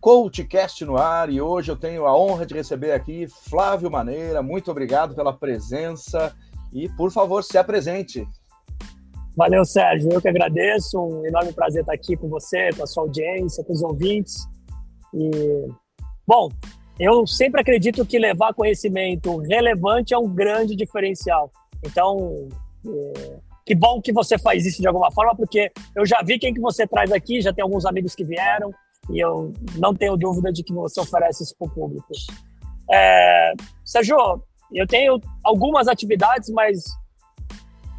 CoachCast no ar e hoje eu tenho a honra de receber aqui Flávio Maneira. Muito obrigado pela presença e, por favor, se apresente. Valeu, Sérgio. Eu que agradeço. Um enorme prazer estar aqui com você, com a sua audiência, com os ouvintes. E, bom, eu sempre acredito que levar conhecimento relevante é um grande diferencial. Então, é, que bom que você faz isso de alguma forma, porque eu já vi quem que você traz aqui, já tem alguns amigos que vieram, e eu não tenho dúvida de que você oferece isso para o público. É, Sérgio, eu tenho algumas atividades, mas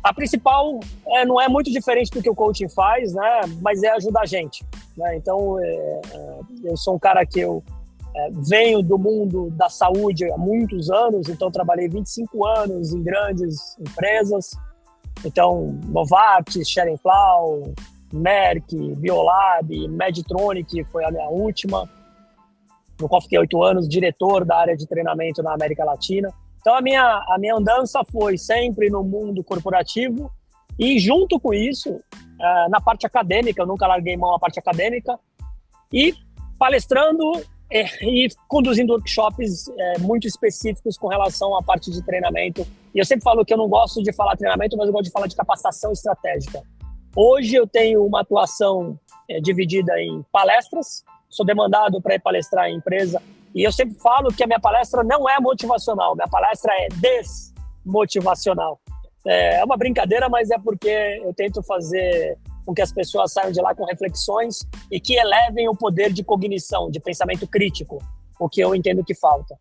a principal é, não é muito diferente do que o coaching faz, né? Mas é ajudar a gente. Né? Então, é, é eu sou um cara que eu é, venho do mundo da saúde há muitos anos, então trabalhei 25 anos em grandes empresas. Então, Novartis, Schering-Plough, Merck, Biolab, Medtronic foi a minha última, no qual fiquei oito anos, diretor da área de treinamento na América Latina. Então a minha, a minha andança foi sempre no mundo corporativo e junto com isso, uh, na parte acadêmica, eu nunca larguei mão a parte acadêmica, e palestrando e, e conduzindo workshops é, muito específicos com relação à parte de treinamento. E eu sempre falo que eu não gosto de falar treinamento, mas eu gosto de falar de capacitação estratégica. Hoje eu tenho uma atuação é, dividida em palestras, sou demandado para ir palestrar em empresa e eu sempre falo que a minha palestra não é motivacional, minha palestra é desmotivacional. É, é uma brincadeira, mas é porque eu tento fazer com que as pessoas saiam de lá com reflexões e que elevem o poder de cognição, de pensamento crítico, o que eu entendo que falta.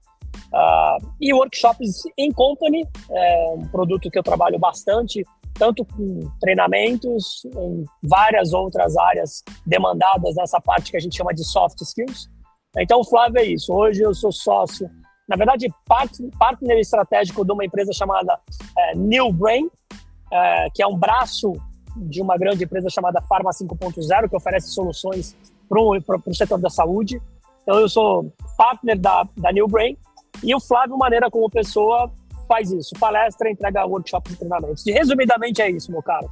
Uh, e workshops in company é um produto que eu trabalho bastante, tanto com treinamentos em várias outras áreas demandadas nessa parte que a gente chama de soft skills, então, o Flávio é isso. Hoje eu sou sócio, na verdade, partner estratégico de uma empresa chamada é, New Brain, é, que é um braço de uma grande empresa chamada Pharma 5.0, que oferece soluções para o setor da saúde. Então, eu sou partner da, da New Brain e o Flávio, maneira como pessoa, faz isso. Palestra, entrega workshops e treinamentos. E, resumidamente, é isso, meu caro.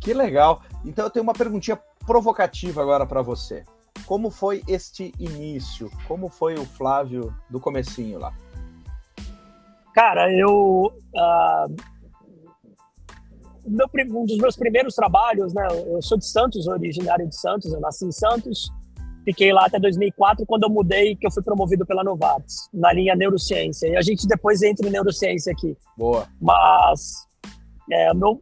Que legal. Então, eu tenho uma perguntinha provocativa agora para você. Como foi este início? Como foi o Flávio do comecinho lá? Cara, eu uh, meu, um dos meus primeiros trabalhos, né? Eu sou de Santos, originário de Santos, eu nasci em Santos, fiquei lá até 2004, quando eu mudei, que eu fui promovido pela Novartis, na linha neurociência. E a gente depois entra em neurociência aqui. Boa. Mas é, meu,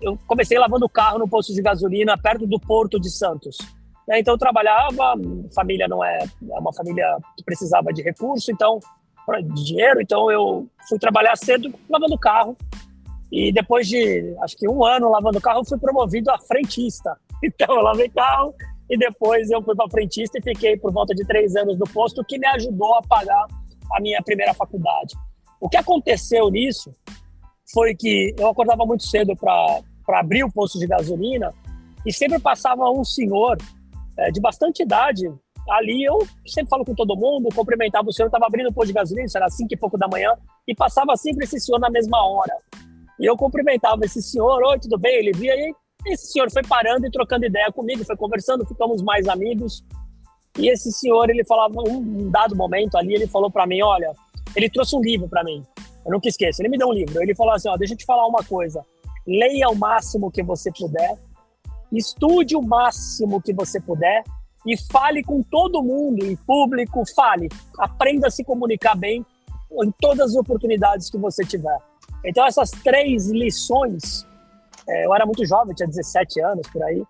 eu comecei lavando carro no posto de gasolina perto do Porto de Santos. Né? Então eu trabalhava, família não é, é uma família que precisava de recurso, então de dinheiro, então eu fui trabalhar cedo lavando carro e depois de acho que um ano lavando carro eu fui promovido a frentista. Então eu lavei carro e depois eu fui para frentista e fiquei por volta de três anos no posto, o que me ajudou a pagar a minha primeira faculdade. O que aconteceu nisso foi que eu acordava muito cedo para abrir o posto de gasolina e sempre passava um senhor é, de bastante idade, ali eu sempre falo com todo mundo, cumprimentava o senhor, estava abrindo o posto de gasolina, isso era cinco e pouco da manhã, e passava sempre esse senhor na mesma hora. E eu cumprimentava esse senhor, oi, tudo bem? Ele via, e esse senhor foi parando e trocando ideia comigo, foi conversando, ficamos mais amigos. E esse senhor, ele falava, um dado momento ali, ele falou para mim, olha, ele trouxe um livro para mim, eu nunca esqueço, ele me deu um livro, ele falou assim, ó, deixa eu te falar uma coisa, leia o máximo que você puder, estude o máximo que você puder e fale com todo mundo em público, fale, aprenda a se comunicar bem em todas as oportunidades que você tiver. Então essas três lições, é, eu era muito jovem, tinha 17 anos por aí,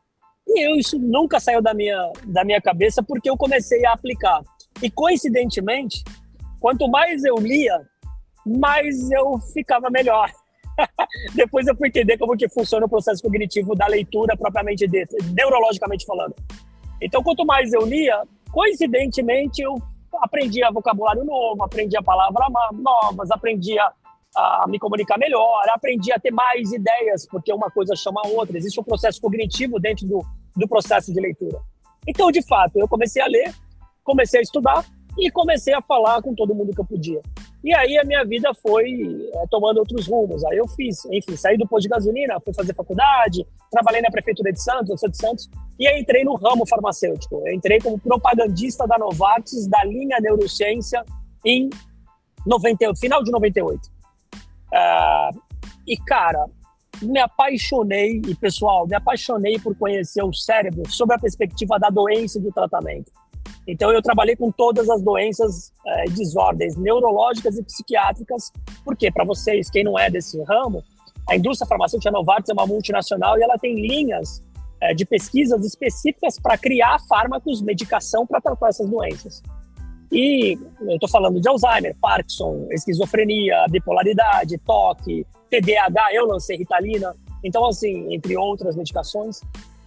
e eu, isso nunca saiu da minha, da minha cabeça porque eu comecei a aplicar. E coincidentemente, quanto mais eu lia, mais eu ficava melhor. Depois eu fui entender como que funciona o processo cognitivo da leitura propriamente dita, neurologicamente falando. Então, quanto mais eu lia, coincidentemente eu aprendia vocabulário novo, aprendia palavras novas, aprendia a me comunicar melhor, aprendi a ter mais ideias, porque uma coisa chama a outra. Existe um processo cognitivo dentro do, do processo de leitura. Então, de fato, eu comecei a ler, comecei a estudar e comecei a falar com todo mundo que eu podia. E aí a minha vida foi é, tomando outros rumos. Aí eu fiz, enfim, saí do posto de gasolina, fui fazer faculdade, trabalhei na prefeitura de Santos, de Santos, e aí entrei no ramo farmacêutico. Eu entrei como propagandista da Novartis, da linha neurociência, em 90, final de 98. Uh, e, cara, me apaixonei, e pessoal, me apaixonei por conhecer o cérebro sob a perspectiva da doença e do tratamento. Então, eu trabalhei com todas as doenças é, desordens neurológicas e psiquiátricas, porque, para vocês, quem não é desse ramo, a indústria farmacêutica Novartis é uma multinacional e ela tem linhas é, de pesquisas específicas para criar fármacos, medicação para tratar essas doenças. E eu estou falando de Alzheimer, Parkinson, esquizofrenia, bipolaridade, toque, TDAH, eu lancei Ritalina. Então, assim, entre outras medicações.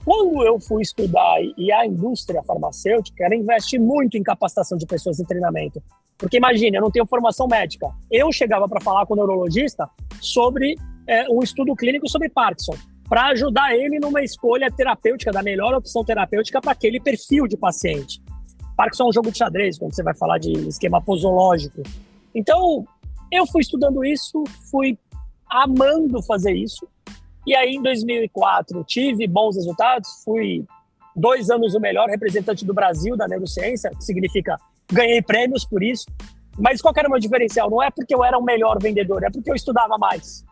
Quando eu fui estudar e a indústria farmacêutica, ela investe muito em capacitação de pessoas em treinamento. Porque imagine, eu não tenho formação médica. Eu chegava para falar com o neurologista sobre é, um estudo clínico sobre Parkinson, para ajudar ele numa escolha terapêutica, da melhor opção terapêutica para aquele perfil de paciente. Parkinson é um jogo de xadrez, quando você vai falar de esquema posológico. Então, eu fui estudando isso, fui amando fazer isso. E aí, em 2004, tive bons resultados, fui dois anos o melhor representante do Brasil da neurociência, que significa ganhei prêmios por isso. Mas qual era o meu diferencial? Não é porque eu era o melhor vendedor, é porque eu estudava mais.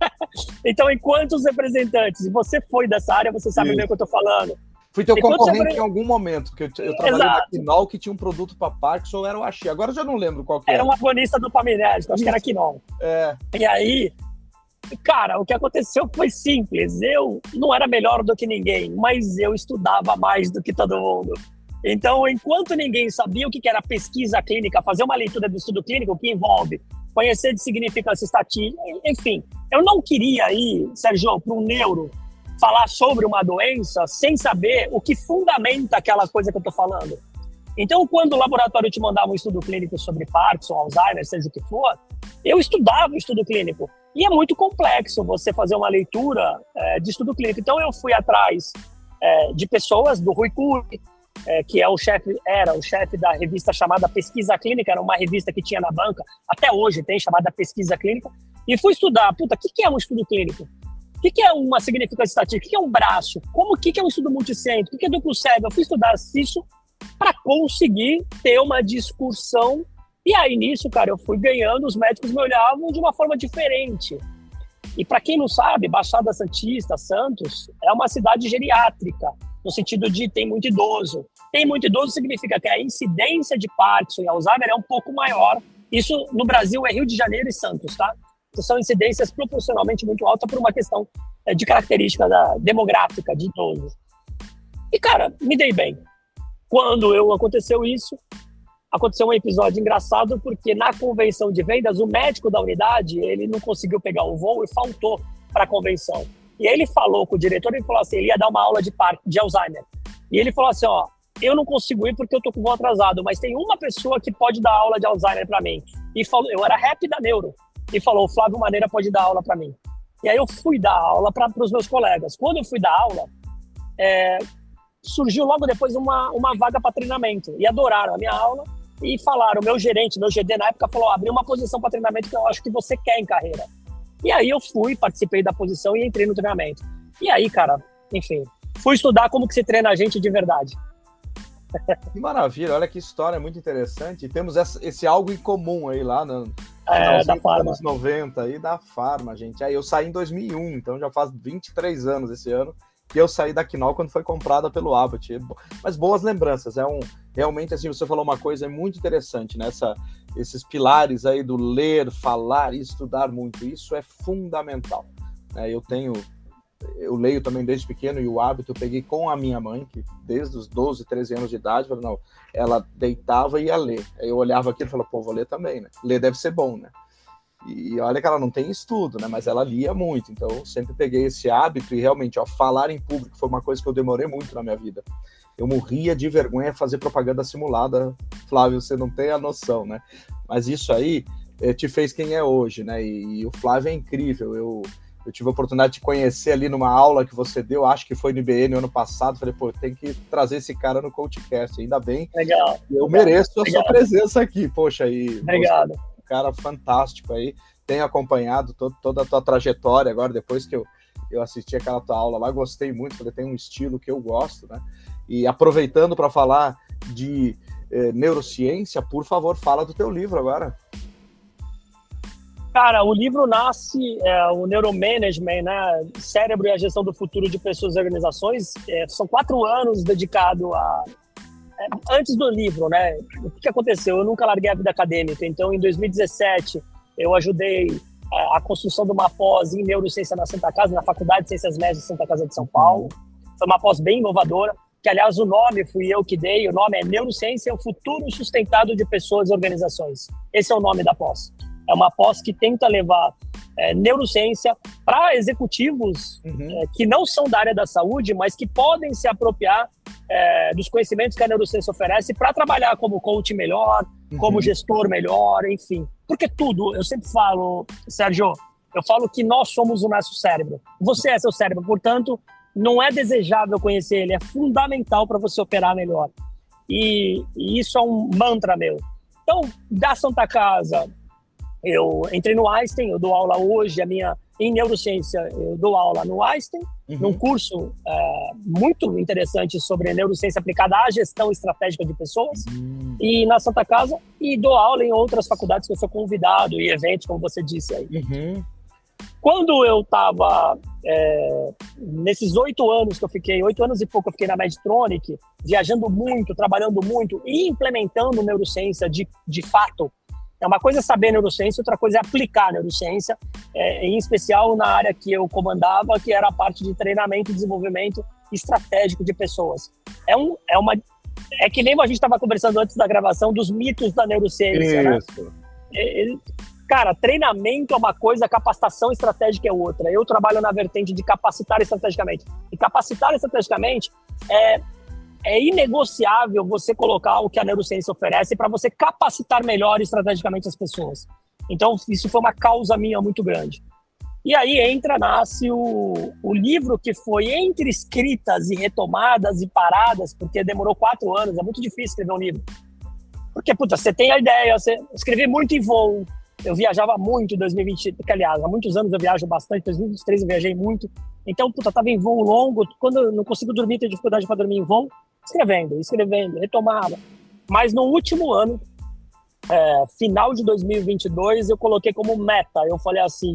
então, enquanto os representantes, você foi dessa área, você sabe bem o que eu estou falando. Fui teu concorrente você... em algum momento, porque eu, eu trabalhei Exato. na Quinol que tinha um produto para Parkinson, era o Axi. Agora eu já não lembro qual que era. Era um agonista dopaminérgico, acho que era Quinol. É. E aí, cara, o que aconteceu foi simples. Eu não era melhor do que ninguém, mas eu estudava mais do que todo mundo. Então, enquanto ninguém sabia o que era pesquisa clínica, fazer uma leitura do estudo clínico que envolve conhecer de significância estatística, enfim, eu não queria ir, Sérgio, para um neuro falar sobre uma doença sem saber o que fundamenta aquela coisa que eu estou falando. Então, quando o laboratório te mandava um estudo clínico sobre Parkinson, Alzheimer, seja o que for, eu estudava o estudo clínico. E é muito complexo você fazer uma leitura é, de estudo clínico. Então, eu fui atrás é, de pessoas, do Rui Cury, é, que é o chefe, era o chefe da revista chamada Pesquisa Clínica, era uma revista que tinha na banca, até hoje tem, chamada Pesquisa Clínica, e fui estudar, puta, o que, que é um estudo clínico? O que, é uma significância estatística? O que, é um braço? Como que, que é um estudo multicentro? O que, que é duplo cego? Eu fui estudar isso para conseguir ter uma discussão. E aí, nisso, cara, eu fui ganhando, os médicos me olhavam de uma forma diferente. E para quem não sabe, Baixada Santista, Santos, é uma cidade geriátrica no sentido de tem muito idoso. Tem muito idoso significa que a incidência de Parkinson e Alzheimer é um pouco maior. Isso no Brasil é Rio de Janeiro e Santos, tá? São incidências proporcionalmente muito altas por uma questão é, de característica da, demográfica de idosos. E, cara, me dei bem. Quando eu aconteceu isso, aconteceu um episódio engraçado porque na convenção de vendas o médico da unidade ele não conseguiu pegar o voo e faltou para a convenção. E ele falou com o diretor, ele falou assim, ele ia dar uma aula de, par de Alzheimer. E ele falou assim, ó, eu não consigo ir porque eu tô com o voo atrasado, mas tem uma pessoa que pode dar aula de Alzheimer para mim. E falou, eu era rap da Neuro. E falou, o Flávio Maneira pode dar aula para mim. E aí eu fui dar aula para os meus colegas. Quando eu fui dar aula, é, surgiu logo depois uma, uma vaga para treinamento. E adoraram a minha aula e falaram, meu gerente, meu GD na época falou, abriu uma posição para treinamento que eu acho que você quer em carreira. E aí eu fui, participei da posição e entrei no treinamento. E aí, cara, enfim, fui estudar como que se treina a gente de verdade. Que maravilha, olha que história muito interessante. Temos esse algo em comum aí lá no é, da Farma. anos 90 aí da Farma, gente. Aí eu saí em 2001, então já faz 23 anos esse ano que eu saí da Quinol quando foi comprada pelo Abbott. Mas boas lembranças, é um realmente assim, você falou uma coisa muito interessante, né? esses pilares aí do ler, falar e estudar muito, isso é fundamental. Né? Eu tenho eu leio também desde pequeno e o hábito eu peguei com a minha mãe, que desde os 12, 13 anos de idade, falei, não, ela deitava e ia ler. Aí eu olhava aquilo e falava, pô, vou ler também, né? Ler deve ser bom, né? E olha que ela não tem estudo, né? Mas ela lia muito, então sempre peguei esse hábito e realmente, ó, falar em público foi uma coisa que eu demorei muito na minha vida. Eu morria de vergonha fazer propaganda simulada, Flávio, você não tem a noção, né? Mas isso aí eh, te fez quem é hoje, né? E, e, o Flávio é incrível. Eu, eu tive a oportunidade de conhecer ali numa aula que você deu, acho que foi no IBN no ano passado. Falei, pô, tem que trazer esse cara no CoachCast. Ainda bem. Legal. Eu legal, mereço a legal. sua presença aqui, poxa. aí. Obrigado. Você cara fantástico aí. Tenho acompanhado todo, toda a tua trajetória agora, depois que eu, eu assisti aquela tua aula lá, gostei muito, porque tem um estilo que eu gosto, né? E aproveitando para falar de eh, neurociência, por favor, fala do teu livro agora. Cara, o livro nasce, é, o Neuromanagement, né? Cérebro e a Gestão do Futuro de Pessoas e Organizações. É, são quatro anos dedicado a. É, antes do livro, né? O que, aconteceu? Eu nunca larguei a vida acadêmica, então em 2017 eu ajudei a, a construção de uma pós em neurociência na Santa Casa, na Faculdade de Ciências Médias de Santa Casa de São Paulo. Foi uma pós bem inovadora, que aliás o nome fui eu que dei, o nome é Neurociência, o futuro sustentado de pessoas e organizações. Esse é o nome da pós. É uma pós que tenta levar é, neurociência para executivos uhum. é, que não são da área da saúde, mas que podem se apropriar é, dos conhecimentos que a neurociência oferece para trabalhar como coach melhor, uhum. como gestor melhor, enfim. Porque tudo, eu sempre falo, Sérgio, eu falo que nós somos o nosso cérebro. Você é seu cérebro, portanto, não é desejável conhecer ele, é fundamental para você operar melhor. E, e, isso é um mantra meu. Então, da Santa Casa, eu entrei no Einstein, eu dou aula hoje, a minha em neurociência, eu dou aula no Einstein, uhum. num curso é, muito interessante sobre neurociência aplicada à gestão estratégica de pessoas, uhum. e na Santa Casa, e dou aula em outras faculdades que eu sou convidado, e eventos, como você disse aí. Uhum. Quando eu estava é, nesses oito anos que eu fiquei, oito anos e pouco eu fiquei na Medtronic, viajando muito, trabalhando muito e implementando neurociência de, de fato é uma coisa saber neurociência, outra coisa é aplicar neurociência, é, em especial na área que eu comandava, que era a parte de treinamento e desenvolvimento estratégico de pessoas. É, um, é uma é que nem a gente estava conversando antes da gravação dos mitos da neurociência, né? Isso. né? É, cara, treinamento é uma coisa, capacitação estratégica é outra. Eu trabalho na vertente de capacitar estrategicamente. E capacitar estrategicamente é é inegociável você colocar o que a neurociência oferece para você capacitar melhor estrategicamente as pessoas. Então, isso foi uma causa minha muito grande. E aí entra, nasce o, o livro que foi entre escritas e retomadas e paradas, porque demorou quatro anos, é muito difícil escrever um livro. Porque, puta, você tem a ideia, você escrevi muito em voo, eu viajava muito em 2020, que aliás, há muitos anos eu viajo bastante, em 2023 eu viajei muito, então, puta, tava em voo longo, quando eu não consigo dormir, tenho dificuldade para dormir em voo, escrevendo, escrevendo, retomava. Mas no último ano, é, final de 2022, eu coloquei como meta. Eu falei assim: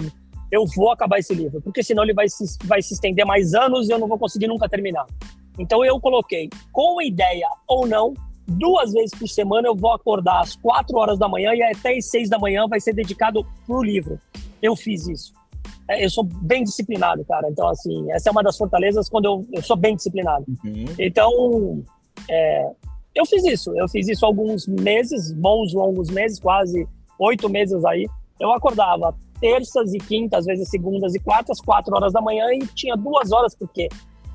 eu vou acabar esse livro, porque senão ele vai se, vai se estender mais anos e eu não vou conseguir nunca terminar. Então eu coloquei, com ideia ou não, duas vezes por semana eu vou acordar às quatro horas da manhã e até às seis da manhã vai ser dedicado pro livro. Eu fiz isso. É, eu sou bem disciplinado, cara. Então, assim, essa é uma das fortalezas quando eu, eu sou bem disciplinado. Uhum. Então, é, eu fiz isso. Eu fiz isso alguns meses, bons longos meses, quase oito meses aí. Eu acordava terças e quintas, às vezes segundas e quartas, quatro horas da manhã e tinha duas horas, porque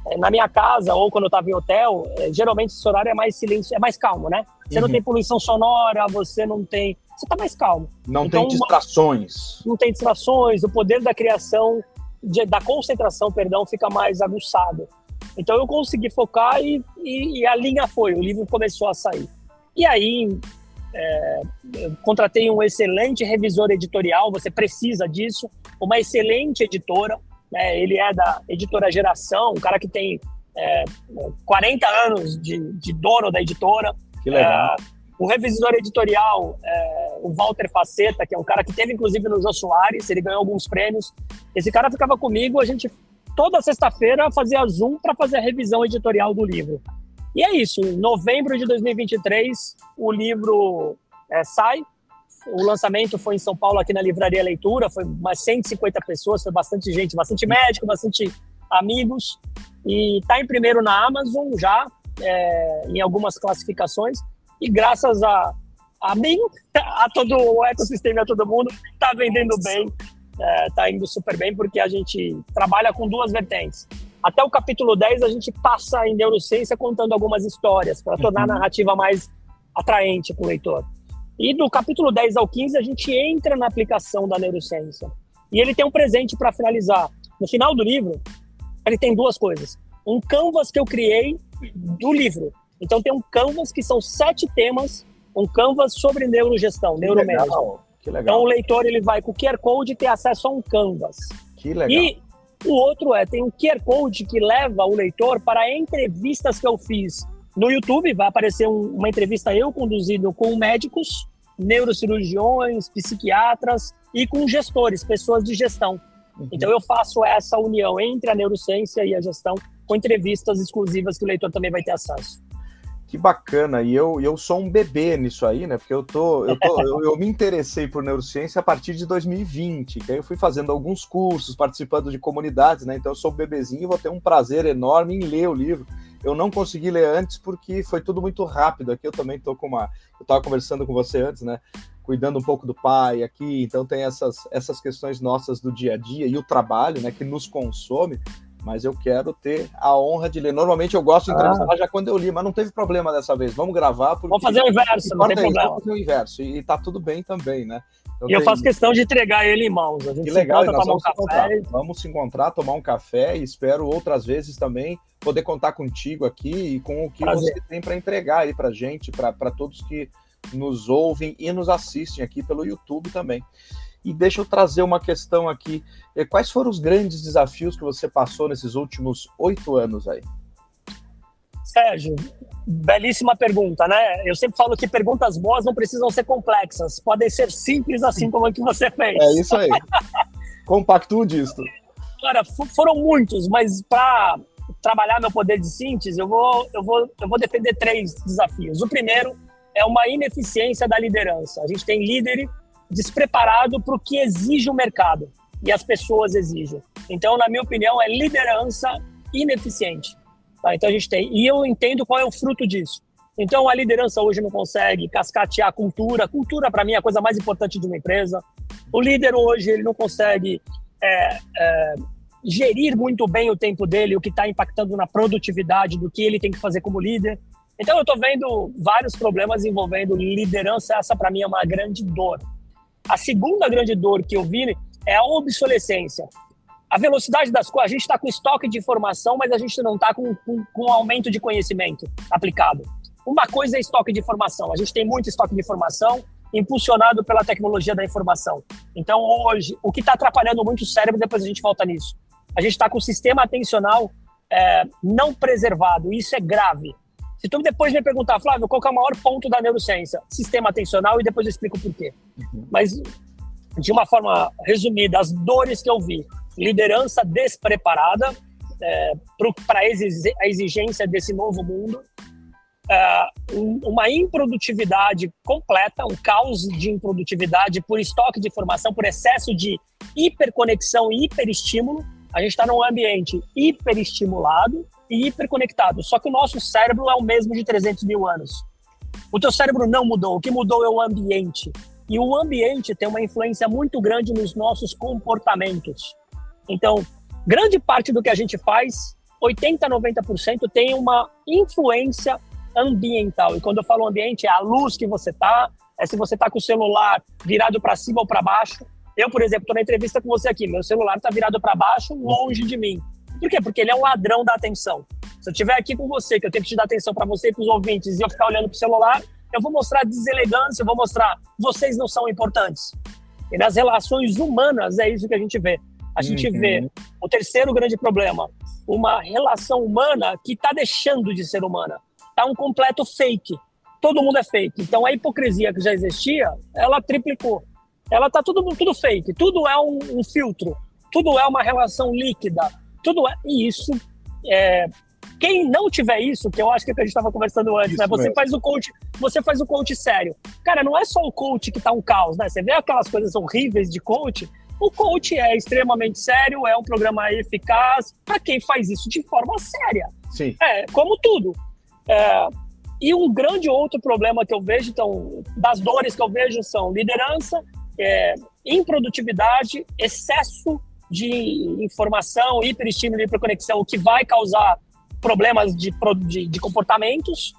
é, na minha casa ou quando eu estava em hotel, é, geralmente esse horário é mais silêncio, é mais calmo, né? Você uhum. não tem poluição sonora, você não tem você está mais calmo. Não então, tem distrações. Não tem distrações, o poder da criação, de, da concentração, perdão, fica mais aguçado. Então eu consegui focar e, e, e, a linha foi, o livro começou a sair. E aí é, contratei um excelente revisor editorial, você precisa disso, uma excelente editora, né, ele é da editora Geração, um cara que tem é, 40 anos de, de dono da editora. Que legal. É, o revisor editorial, é, o Walter Faceta, que é um cara que teve inclusive no Jô Soares, ele ganhou alguns prêmios. Esse cara ficava comigo, a gente toda sexta-feira fazia Zoom para fazer a revisão editorial do livro. E é isso, em novembro de 2023, o livro é, sai. O lançamento foi em São Paulo, aqui na Livraria Leitura, foi umas 150 pessoas, foi bastante gente, bastante médico, bastante amigos. E está em primeiro na Amazon já, é, em algumas classificações e graças a, a mim, a todo o ecossistema, a todo mundo, está vendendo bem, está é, indo super bem, porque a gente trabalha com duas vertentes. Até o capítulo 10, a gente passa em neurociência contando algumas histórias, para tornar a uhum. narrativa mais atraente para o leitor. E do capítulo 10 ao 15, a gente entra na aplicação da neurociência. E ele tem um presente para finalizar. No final do livro, ele tem duas coisas. Um canvas que eu criei do livro, então tem um canvas que são sete temas, um canvas sobre neurogestão, neuromanagement. Que legal. Então o leitor ele vai com o QR Code ter acesso a um canvas. Que legal. E o outro é, tem um QR Code que leva o leitor para entrevistas que eu fiz no YouTube. Vai aparecer um, uma entrevista eu conduzido com médicos, neurocirurgiões, psiquiatras e com gestores, pessoas de gestão. Uhum. Então eu faço essa união entre a neurociência e a gestão com entrevistas exclusivas que o leitor também vai ter acesso. Que bacana, e eu, eu sou um bebê nisso aí, né? Porque eu tô, eu, tô eu, eu, me interessei por neurociência a partir de 2020, que aí eu fui fazendo alguns cursos, participando de comunidades, né? Então eu sou um bebezinho e vou ter um prazer enorme em ler o livro. Eu não consegui ler antes porque foi tudo muito rápido. Aqui eu também tô com uma. Eu estava conversando com você antes, né? Cuidando um pouco do pai aqui, então tem essas, essas questões nossas do dia a dia e o trabalho, né? Que nos consome mas eu quero ter a honra de ler. Normalmente eu gosto de entrevistar ah. já quando eu li, mas não teve problema dessa vez. Vamos gravar. Vamos fazer o inverso, não tem é problema. Vamos fazer o inverso, e, tá tudo bem também, né? Então, e eu faço questão de entregar ele em mãos. A gente que legal, nós vamos, um se encontrar. vamos se encontrar, tomar um café e espero outras vezes também poder contar contigo aqui e com o que Prazer. você tem para entregar aí para gente, para todos que nos ouvem e nos assistem aqui pelo YouTube também. E deixa eu trazer uma questão aqui. Eh, quais foram os grandes desafios que você passou nesses últimos oito anos aí? Sérgio, belíssima pergunta, né? Eu sempre falo que perguntas boas não precisam ser complexas, podem ser simples assim como a que você fez. É isso aí. Compacto disso. Cara, foram muitos, mas para trabalhar meu poder de síntese, eu vou, eu, vou, eu vou defender três desafios. O primeiro é uma ineficiência da liderança. A gente tem líder despreparado para o que exige o mercado e as pessoas exigem. Então, na minha opinião, é liderança ineficiente. Tá? Então a gente tem e eu entendo qual é o fruto disso. Então a liderança hoje não consegue cascatear a cultura. Cultura para mim é a coisa mais importante de uma empresa. O líder hoje ele não consegue é, é, gerir muito bem o tempo dele, o que está impactando na produtividade do que ele tem que fazer como líder. Então eu estou vendo vários problemas envolvendo liderança. Essa para mim é uma grande dor. A segunda grande dor que eu vi é a obsolescência. A velocidade das coisas, a gente está com estoque de informação, mas a gente não está com, com, com aumento de conhecimento aplicado. Uma coisa é estoque de informação. A gente tem muito estoque de informação impulsionado pela tecnologia da informação. Então, hoje, o que está atrapalhando muito o cérebro, depois a gente volta nisso. A gente está com o sistema atencional é, não preservado. Isso é grave. Se tu depois me perguntar, Flávio, qual é o maior ponto da neurociência? Sistema atencional e depois eu explico por quê. Uhum. Mas, de uma forma resumida, as dores que eu vi. Liderança despreparada é, para a exigência desse novo mundo. É, uma improdutividade completa, um caos de improdutividade por estoque de informação, por excesso de hiperconexão e hiperestímulo. A gente está num ambiente hiperestimulado hiperconectado. Só que o nosso cérebro é o mesmo de 300 mil anos. O teu cérebro não mudou. O que mudou é o ambiente. E o ambiente tem uma influência muito grande nos nossos comportamentos. Então, grande parte do que a gente faz, 80, 90%, tem uma influência ambiental. E quando eu falo ambiente, é a luz que você tá, é se você tá com o celular virado para cima ou para baixo. Eu, por exemplo, estou na entrevista com você aqui, meu celular está virado para baixo, longe de mim. Por quê? Porque ele é um ladrão da atenção. Se eu estiver aqui com você, que eu tenho que te dar atenção para você e para os ouvintes, e eu ficar olhando para o celular, eu vou mostrar deselegância, eu vou mostrar vocês não são importantes. E nas relações humanas é isso que a gente vê. A gente uhum. vê o terceiro grande problema, uma relação humana que está deixando de ser humana. Está um completo fake. Todo mundo é fake. Então a hipocrisia que já existia, ela triplicou. Ela está tudo, tudo fake. Tudo é um, um filtro. Tudo é uma relação líquida tudo é, e isso é, quem não tiver isso, que eu acho que, é que a gente estava conversando antes, né? Você mesmo. faz o coach, você faz o coach sério. Cara, não é só o coach que tá um caos, né? Você vê aquelas coisas horríveis de coach. O coach é extremamente sério, é um programa eficaz para quem faz isso de forma séria. Sim. É, como tudo. É, e um grande outro problema que eu vejo, então, das dores que eu vejo são liderança, é, improdutividade, excesso de informação, hiperestímulo e hiperconexão, o que vai causar problemas de, de, de, comportamentos.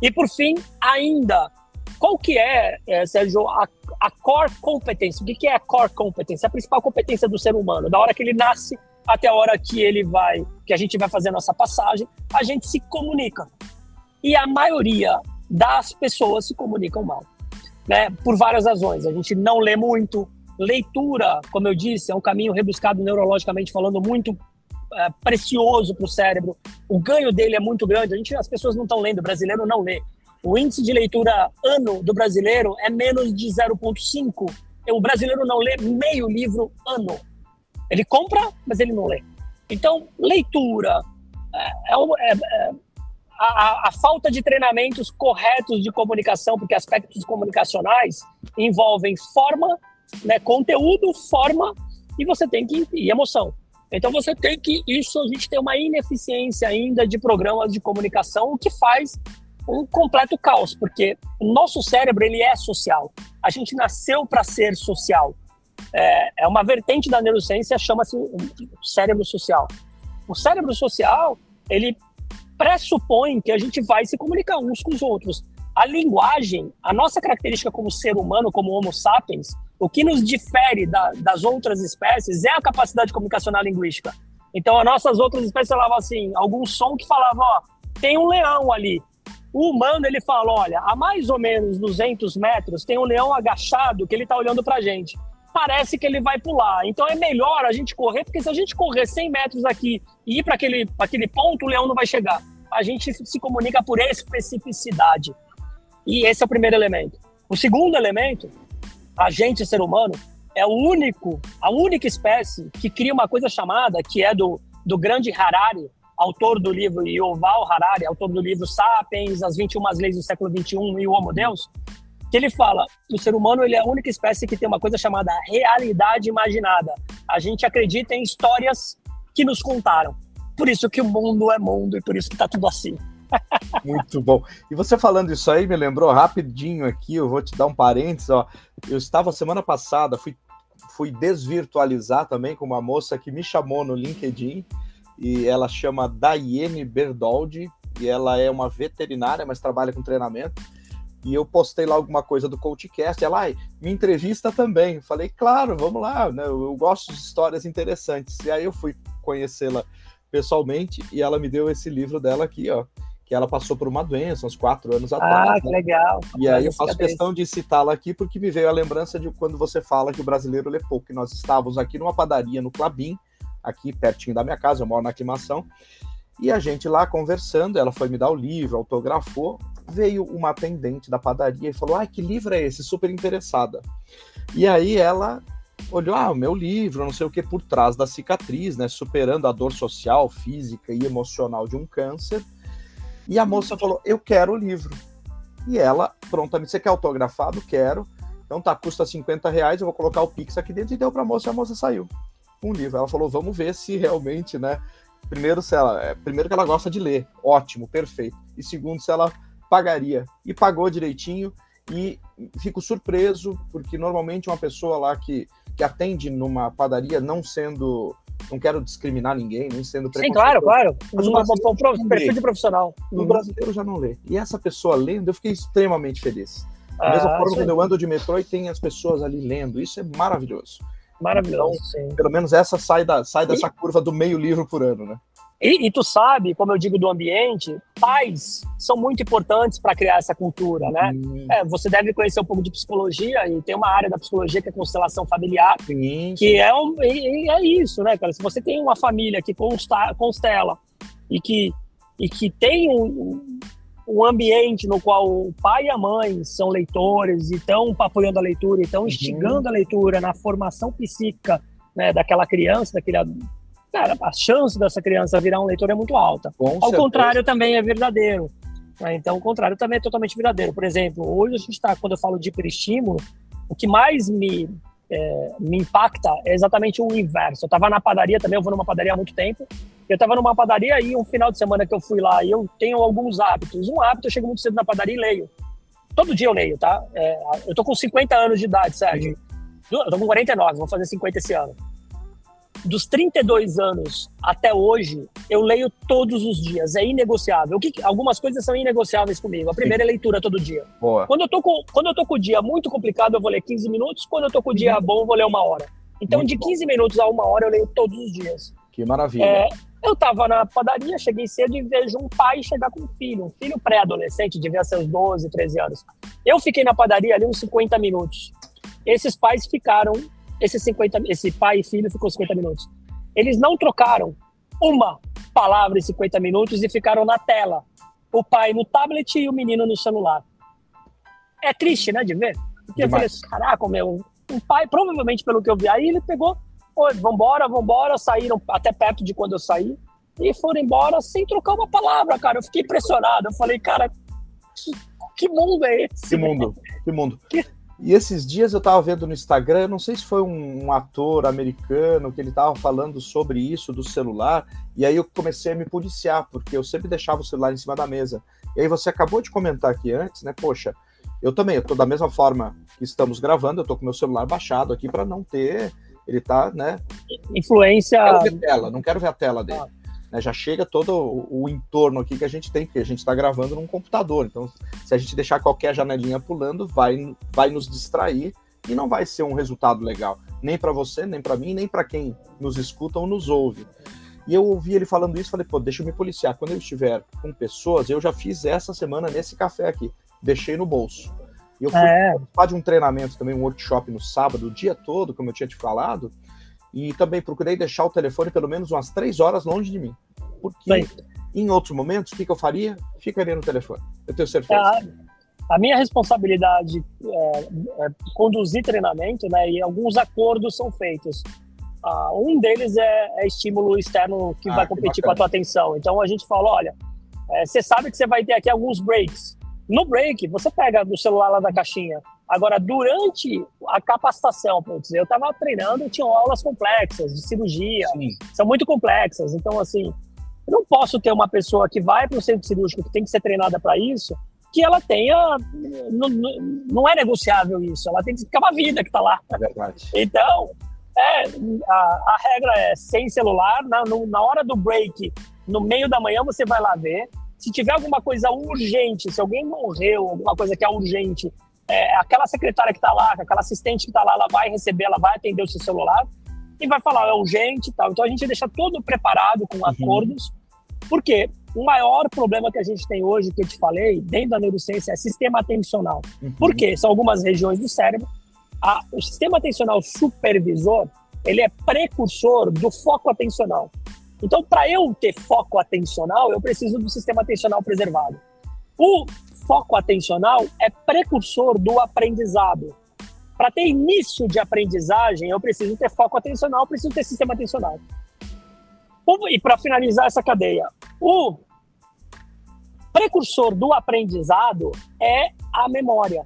E, por fim, ainda, qual que é, é Sérgio, a, a core competence? O que, que é a core competence? A principal competência do ser humano, da hora que ele nasce até a hora que ele vai, que a gente vai fazer a nossa passagem, a gente se comunica. E a maioria das pessoas se comunicam mal. né, por várias razões. A gente não lê muito. Leitura, como eu disse, é um caminho rebuscado neurologicamente falando, muito é, precioso para o cérebro. O ganho dele é muito grande. A gente, as pessoas não estão lendo, o brasileiro não lê. O índice de leitura ano do brasileiro é menos de 0,5. O brasileiro não lê meio livro ano. Ele compra, mas ele não lê. Então, leitura é, é, é, a, a, falta de treinamentos corretos de comunicação, porque aspectos comunicacionais envolvem forma, né, conteúdo, forma e você tem que e emoção. Então você tem que isso a gente tem uma ineficiência ainda de programas de comunicação, o que faz um completo caos, porque o nosso cérebro ele é social. A gente nasceu para ser social. É, é uma vertente da neurociência chama-se cérebro social. O cérebro social ele pressupõe que a gente vai se comunicar uns com os outros. A linguagem, a nossa característica como ser humano, como Homo sapiens, o que nos difere da, das outras espécies é a capacidade comunicacional linguística. Então, as nossas outras espécies falavam assim, algum som que falava, ó, tem um leão ali. O humano, ele fala, olha, a mais ou menos 200 metros tem um leão agachado que ele está olhando para a gente. Parece que ele vai pular. Então, é melhor a gente correr, porque se a gente correr 100 metros aqui e ir para aquele, aquele ponto, o leão não vai chegar. A gente se comunica por especificidade. E esse é o primeiro elemento. O segundo elemento a gente, ser humano, é o único, a única espécie que cria uma coisa chamada, que é do, do grande Harari, autor do livro Yuval Harari, autor do livro Sapiens, As 21 Leis do Século XXI e o Homo Deus, que ele fala, o ser humano ele é a única espécie que tem uma coisa chamada realidade imaginada. A gente acredita em histórias que nos contaram. Por isso que o mundo é mundo e por isso que está tudo assim. Muito bom. E você falando isso aí me lembrou rapidinho aqui, eu vou te dar um parênteses, ó. Eu estava semana passada, fui, fui desvirtualizar também com uma moça que me chamou no LinkedIn e ela chama Daiane Berdoldi e ela é uma veterinária, mas trabalha com treinamento. E eu postei lá alguma coisa do CoachCast, ela, me entrevista também. Falei, claro, vamos lá, né? eu gosto de histórias interessantes. E aí eu fui conhecê-la pessoalmente e ela me deu esse livro dela aqui, ó, que ela passou por uma doença uns quatro anos ah, atrás. Ah, que né? legal. E aí eu faço questão de citá-la aqui porque me veio a lembrança de quando você fala que o brasileiro lê pouco. Que nós estávamos aqui numa padaria no Clabim, aqui pertinho da minha casa, eu moro na aclimação, e a gente lá conversando, ela foi me dar o livro, autografou, veio uma atendente da padaria e falou: "Ai, que livro é esse? Super interessada". E aí ela olhou, ah, o meu livro, não sei o que, por trás da cicatriz, né, superando a dor social, física e emocional de um câncer e a moça falou: Eu quero o livro. E ela, prontamente, você quer autografado? Quero. Então tá, custa 50 reais, eu vou colocar o Pix aqui dentro e deu pra moça e a moça saiu. Um livro. Ela falou: vamos ver se realmente, né? Primeiro, se ela. É, primeiro que ela gosta de ler. Ótimo, perfeito. E segundo, se ela pagaria. E pagou direitinho. E fico surpreso, porque normalmente uma pessoa lá que, que atende numa padaria, não sendo não quero discriminar ninguém, nem sendo Sim, claro, claro. Mas uma, um, perfil de profissional. O uhum. brasileiro já não lê. E essa pessoa lendo, eu fiquei extremamente feliz. Da mesma ah, forma, quando eu ando de metrô e tem as pessoas ali lendo, isso é maravilhoso. Maravilhoso, então, sim. Pelo menos essa sai, da, sai dessa curva do meio livro por ano, né? E, e, tu sabe, como eu digo do ambiente, pais são muito importantes para criar essa cultura, né? Uhum. É, você deve conhecer um pouco de psicologia e tem uma área da psicologia que é constelação familiar, que é, um, e, é isso, né, cara? Se você tem uma família que consta, constela e que, e que tem um, um ambiente no qual o pai e a mãe são leitores e estão apoiando a leitura, e estão uhum. instigando a leitura na formação psíquica né, daquela criança, daquele cara, a chance dessa criança virar um leitor é muito alta. Com Ao certeza. contrário, também é verdadeiro. Né? Então, o contrário também é totalmente verdadeiro. Por exemplo, hoje a gente está, quando eu falo de hiperestímulo, o que mais me, é, me impacta é exatamente o inverso. Eu estava na padaria também, eu vou numa padaria há muito tempo. Eu estava numa padaria e um final de semana que eu fui lá, e eu tenho alguns hábitos. Um hábito, eu chego muito cedo na padaria e leio. Todo dia eu leio, tá? É, eu tô com 50 anos de idade, Sérgio. Uhum. Eu tô com 49, vou fazer 50 esse ano dos 32 anos até hoje, eu leio todos os dias. É inegociável. O que, algumas coisas são inegociáveis comigo. A primeira Sim. é leitura todo dia. Boa. Quando eu, tô com, quando eu tô com o dia muito complicado, eu vou ler 15 minutos. Quando eu tô com o dia uhum. bom, eu vou ler uma hora. Então, muito de 15 bom. minutos a uma hora, eu leio todos os dias. Que maravilha. É, eu tava na padaria, cheguei cedo e vejo um pai chegar com um filho, um filho pré-adolescente, devia ser uns 12, 13 anos. Eu fiquei na padaria ali uns 50 minutos. Esses pais ficaram, esses 50, esse pai e filho ficou 50 minutos. Eles não trocaram uma palavra em 50 minutos e ficaram na tela. O pai no tablet e o menino no celular. É triste, né, de ver? Porque Demais. eu falei assim, caraca, meu, um pai, provavelmente pelo que eu vi aí, ele pegou, oi, vambora, vambora, saíram até perto de quando eu saí e foram embora sem trocar uma palavra, cara. Eu fiquei impressionado. Eu falei, cara, que, que mundo é esse? Que mundo, que mundo. Que... E esses dias eu tava vendo no Instagram, não sei se foi um, um, ator americano que ele tava falando sobre isso do celular, e aí eu comecei a me policiar, porque eu sempre deixava o celular em cima da mesa. E aí você acabou de comentar aqui antes, né? Poxa, eu também, eu tô da mesma forma que estamos gravando, eu tô com meu celular baixado aqui para não ter, ele tá, né? Influência. Não quero ver tela, não quero ver a tela dele. Ah né, já chega todo o, o, entorno aqui que a gente tem, porque a gente está gravando num computador. Então, se a gente deixar qualquer janelinha pulando, vai, vai nos distrair e não vai ser um resultado legal, nem para você, nem para mim, nem para quem nos escuta ou nos ouve. E eu ouvi ele falando isso, falei, pô, deixa eu me policiar. Quando eu estiver com pessoas, eu já fiz essa semana nesse café aqui, deixei no bolso. E eu fui é. participar de um treinamento também, um workshop no sábado, o dia todo, como eu tinha te falado, e também procurei deixar o telefone pelo menos umas três horas longe de mim. Porque Bem, em outros momentos, o que, que, eu faria? Ficaria no telefone. Eu tenho certeza. A, a minha responsabilidade é, é, conduzir treinamento, né? E alguns acordos são feitos. Uh, um deles é, é, estímulo externo que ah, vai competir que com a tua atenção. Então a gente fala, olha, é, você sabe que você vai ter aqui alguns breaks. No break, você pega do celular lá da caixinha, Agora, durante a capacitação, dizer, eu estava treinando, tinham aulas complexas de cirurgia, Sim. são muito complexas. Então, assim, eu não posso ter uma pessoa que vai para o centro cirúrgico, que tem que ser treinada para isso, que ela tenha. Não, não, é negociável isso, ela tem que ficar uma vida que está lá. É verdade. Então, é, a, a regra é sem celular, na, no, na hora do break, no meio da manhã, você vai lá ver. Se tiver alguma coisa urgente, se alguém morreu, alguma coisa que é urgente, é, aquela secretária que está lá, aquela assistente que está lá, ela vai receber, ela vai atender o seu celular e vai falar, é urgente e tal. Então a gente deixa tudo preparado com uhum. acordos, porque o maior problema que a gente tem hoje, que eu te falei, dentro da neurociência, é sistema atencional. Uhum. Por quê? São algumas regiões do cérebro. A, o sistema atencional supervisor, ele é precursor do foco atencional. Então, para eu ter foco atencional, eu preciso do sistema atencional preservado. O foco atencional é precursor do aprendizado. Para ter início de aprendizagem, eu preciso ter foco atencional, preciso ter sistema atencional. E para finalizar essa cadeia, o precursor do aprendizado é a memória.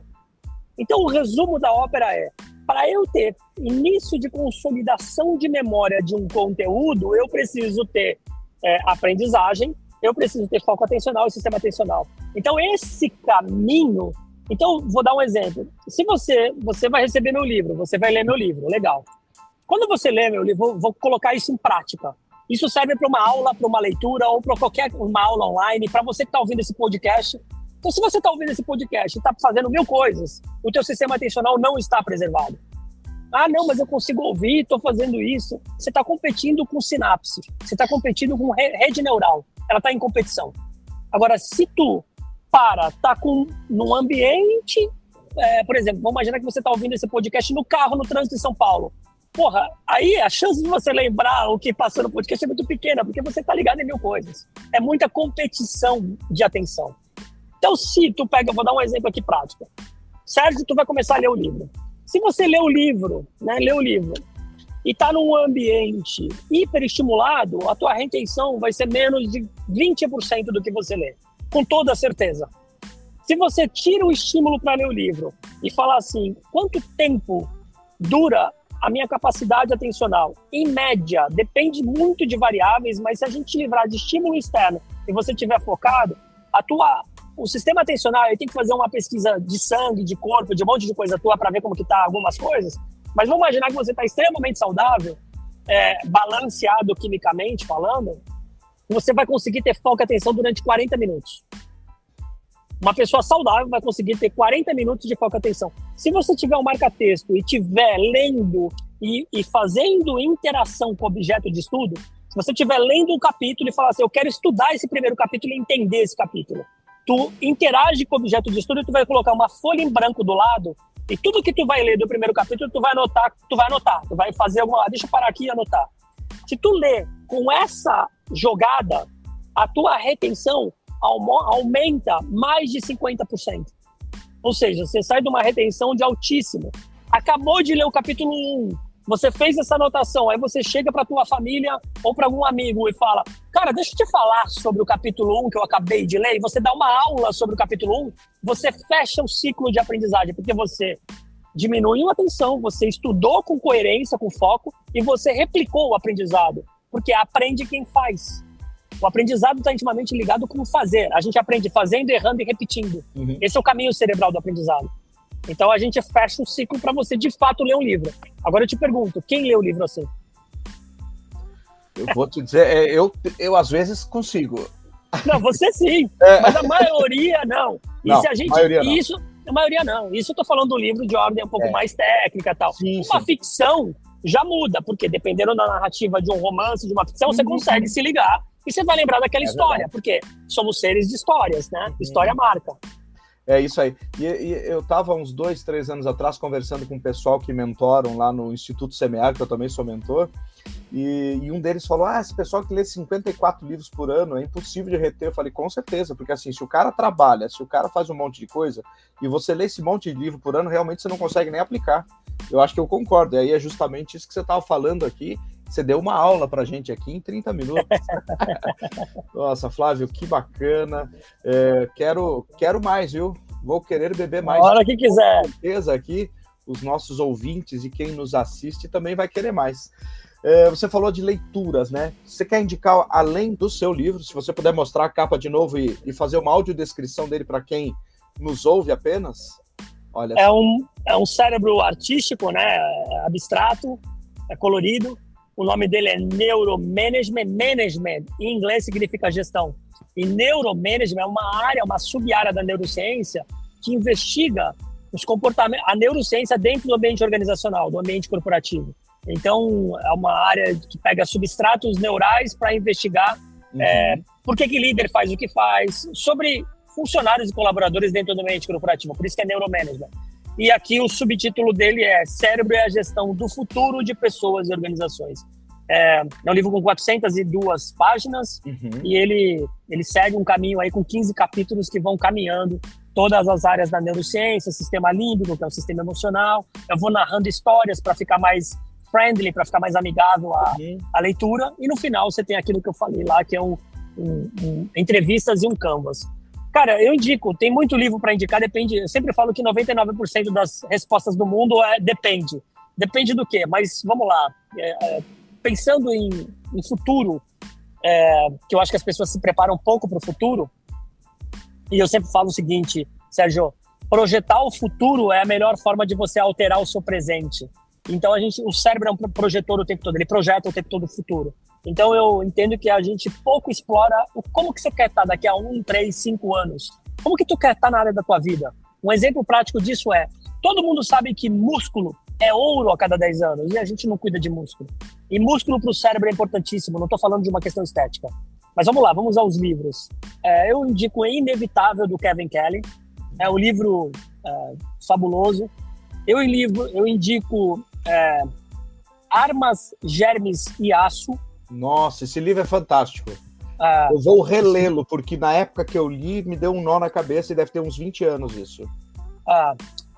Então, o resumo da ópera é: para eu ter início de consolidação de memória de um conteúdo, eu preciso ter é, aprendizagem, eu preciso ter foco atencional e sistema atencional. Então, esse caminho. Então, vou dar um exemplo. Se você, você vai receber meu livro, você vai ler meu livro, legal. Quando você lê meu livro, vou colocar isso em prática. Isso serve para uma aula, para uma leitura ou para qualquer uma aula online, para você que está ouvindo esse podcast. Então, se você está ouvindo esse podcast e está fazendo mil coisas, o teu sistema atencional não está preservado. Ah, não, mas eu consigo ouvir, estou fazendo isso. Você está competindo com sinapse, você está competindo com rede neural. Ela está em competição. Agora, se tu para, tá com num ambiente, é, por exemplo, vamos imaginar que você está ouvindo esse podcast no carro, no trânsito de São Paulo. Porra, aí a chance de você lembrar o que passou no podcast é muito pequena, porque você está ligado em mil coisas. É muita competição de atenção. Então, se tu pega, vou dar um exemplo aqui prático. Sérgio, tu vai começar a ler o livro. Se você lê o livro, né, lê o livro, e está num ambiente hiperestimulado, a tua retenção vai ser menos de 20% do que você lê com toda certeza. Se você tira o estímulo para ler o livro e falar assim, quanto tempo dura a minha capacidade atencional? Em média, depende muito de variáveis, mas se a gente livrar de estímulo externo e você estiver focado, a tua, o sistema atencional, ele tem que fazer uma pesquisa de sangue, de corpo, de um monte de coisa tua para ver como que tá algumas coisas, mas vamos imaginar que você está extremamente saudável, é, balanceado quimicamente falando, você vai conseguir ter foco e atenção durante 40 minutos. Uma pessoa saudável vai conseguir ter 40 minutos de foco e atenção. Se você tiver um marca-texto e estiver lendo e, e, fazendo interação com o objeto de estudo, se você estiver lendo um capítulo e falar assim, eu quero estudar esse primeiro capítulo e entender esse capítulo, tu interage com o objeto de estudo e tu vai colocar uma folha em branco do lado e tudo que tu vai ler do primeiro capítulo, tu vai anotar, tu vai anotar, tu vai fazer alguma, deixa eu parar aqui e anotar. Se tu ler com essa jogada, a tua retenção aumenta mais de 50%. Ou seja, você sai de uma retenção de altíssimo. Acabou de ler o capítulo 1, você fez essa anotação, aí você chega para tua família ou para algum amigo e fala: "Cara, deixa eu te falar sobre o capítulo 1 que eu acabei de ler", e você dá uma aula sobre o capítulo 1, você fecha o ciclo de aprendizagem, porque você diminuiu a atenção, você estudou com coerência, com foco e você replicou o aprendizado, porque aprende quem faz. O aprendizado está intimamente ligado com o fazer. A gente aprende fazendo, errando e repetindo. Uhum. Esse é o caminho cerebral do aprendizado. Então a gente fecha o ciclo para você de fato ler um livro. Agora eu te pergunto, quem lê o livro assim? Eu vou te dizer, é, eu, eu às vezes consigo. Não, você sim, é. mas a maioria não. E não, se a gente. Maioria não. Isso, a maioria não. Isso eu tô falando do livro de ordem um pouco é. mais técnica tal. Sim, Uma sim. ficção já muda, porque dependendo da narrativa de um romance, de uma ficção, você uhum. consegue se ligar e você vai lembrar daquela é história, verdade. porque somos seres de histórias, né? Uhum. História marca. É isso aí. E, e eu estava uns dois, três anos atrás conversando com o pessoal que mentoram lá no Instituto Semear, que eu também sou mentor, e, e, um deles falou: Ah, esse pessoal que lê 54 livros por ano é impossível de reter. Eu falei: Com certeza, porque assim, se o cara trabalha, se o cara faz um monte de coisa, e você lê esse monte de livro por ano, realmente você não consegue nem aplicar. Eu acho que eu concordo. E aí é justamente isso que você estava falando aqui. Você deu uma aula para gente aqui em 30 minutos. Nossa, Flávio, que bacana. É, quero, quero mais, viu? Vou querer beber mais. A hora que quiser. Com certeza aqui, os nossos ouvintes e quem nos assiste também vai querer mais. É, você falou de leituras, né? Você quer indicar, além do seu livro, se você puder mostrar a capa de novo e, e fazer uma audiodescrição dele para quem nos ouve apenas? Olha é um, é um cérebro artístico, né? É abstrato, é colorido. O nome dele é Neuromanagement. Management, em inglês, significa gestão. E Neuromanagement é uma área, uma sub-área da neurociência que investiga os comportamentos, a neurociência dentro do ambiente organizacional, do ambiente corporativo. Então, é uma área que pega substratos neurais para investigar uhum. é, por que, que líder faz o que faz, sobre funcionários e colaboradores dentro do ambiente corporativo. Por isso que é neuromanagement. E aqui o subtítulo dele é Cérebro e a Gestão do Futuro de Pessoas e Organizações. É, é um livro com 402 páginas uhum. e ele, ele segue um caminho aí com 15 capítulos que vão caminhando todas as áreas da neurociência, sistema límbico, que é o sistema emocional. Eu vou narrando histórias para ficar mais friendly, para ficar mais amigável à, uhum. à, leitura. E no final você tem aquilo que eu falei lá, que é um, um, um entrevistas e um canvas. Cara, eu indico, tem muito livro para indicar, depende. Eu sempre falo que 99% das respostas do mundo é depende. Depende do quê? Mas vamos lá. É, é, pensando em, em futuro, é, que eu acho que as pessoas se preparam um pouco para o futuro, e eu sempre falo o seguinte, Sérgio, projetar o futuro é a melhor forma de você alterar o seu presente. Então a gente, o cérebro é um projetor o tempo todo, ele projeta o tempo todo o futuro. Então eu entendo que a gente pouco explora o como que você quer estar daqui a um, três, cinco anos. Como que tu quer estar na área da tua vida? Um exemplo prático disso é, todo mundo sabe que músculo é ouro a cada 10 anos e a gente não cuida de músculo. E músculo para o cérebro é importantíssimo, não estou falando de uma questão estética. Mas vamos lá, vamos aos livros. É, eu indico Inevitável, do Kevin Kelly. É um livro é, fabuloso. Eu, livro, eu indico é, Armas, Germes e Aço. Nossa, esse livro é fantástico. É, eu vou relê-lo, porque na época que eu li, me deu um nó na cabeça e deve ter uns 20 anos isso. Ah,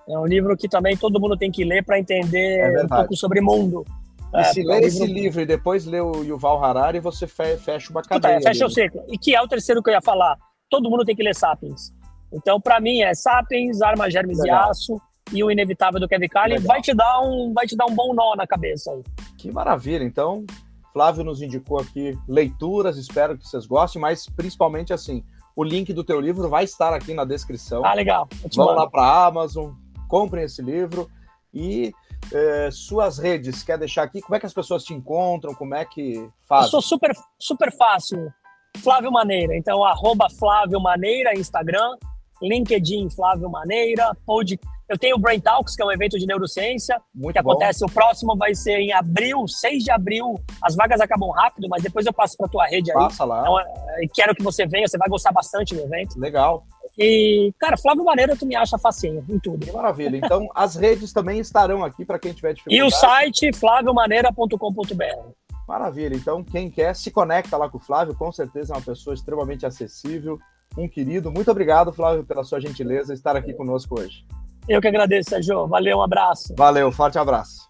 é um livro que também todo mundo tem que ler para entender é um pouco sobre mundo. E é, se ler é esse livro e depois ler o Yuval Harari, você fecha uma cadeia. Puta, fecha o ciclo. E que é o terceiro que eu ia falar. Todo mundo tem que ler Sapiens. Então, para mim, é Sapiens, Armas, Germes Legal. e Aço e o Inevitável do Kevin Carlin vai te dar um vai te dar um bom nó na cabeça. Que maravilha. Então, Flávio nos indicou aqui leituras, espero que vocês gostem, mas principalmente assim, o link do teu livro vai estar aqui na descrição. Ah, legal. Vão lá para a Amazon, comprem esse livro e é, suas redes, quer deixar aqui? Como é que as pessoas te encontram? Como é que faz? Eu sou super, super fácil. Flávio Maneira. Então, arroba Flávio Maneira, Instagram, LinkedIn Flávio Maneira, pod, eu tenho o Brain Talks, que é um evento de neurociência, Muito que bom. acontece. O próximo vai ser em abril, 6 de abril. As vagas acabam rápido, mas depois eu passo para tua rede aí. Passa lá. Então, quero que você venha, você vai gostar bastante do evento. Legal. E, cara, Flávio Maneira, tu me acha facinho em tudo. Que maravilha. Então, as redes também estarão aqui para quem tiver dificuldade. E o site flaviomaneira.com.br. Maravilha. Então, quem quer, se conecta lá com o Flávio. Com certeza é uma pessoa extremamente acessível, um querido. Muito obrigado, Flávio, pela sua gentileza estar aqui conosco hoje. Eu que agradeço, Sérgio. Valeu, um abraço. Valeu, forte abraço.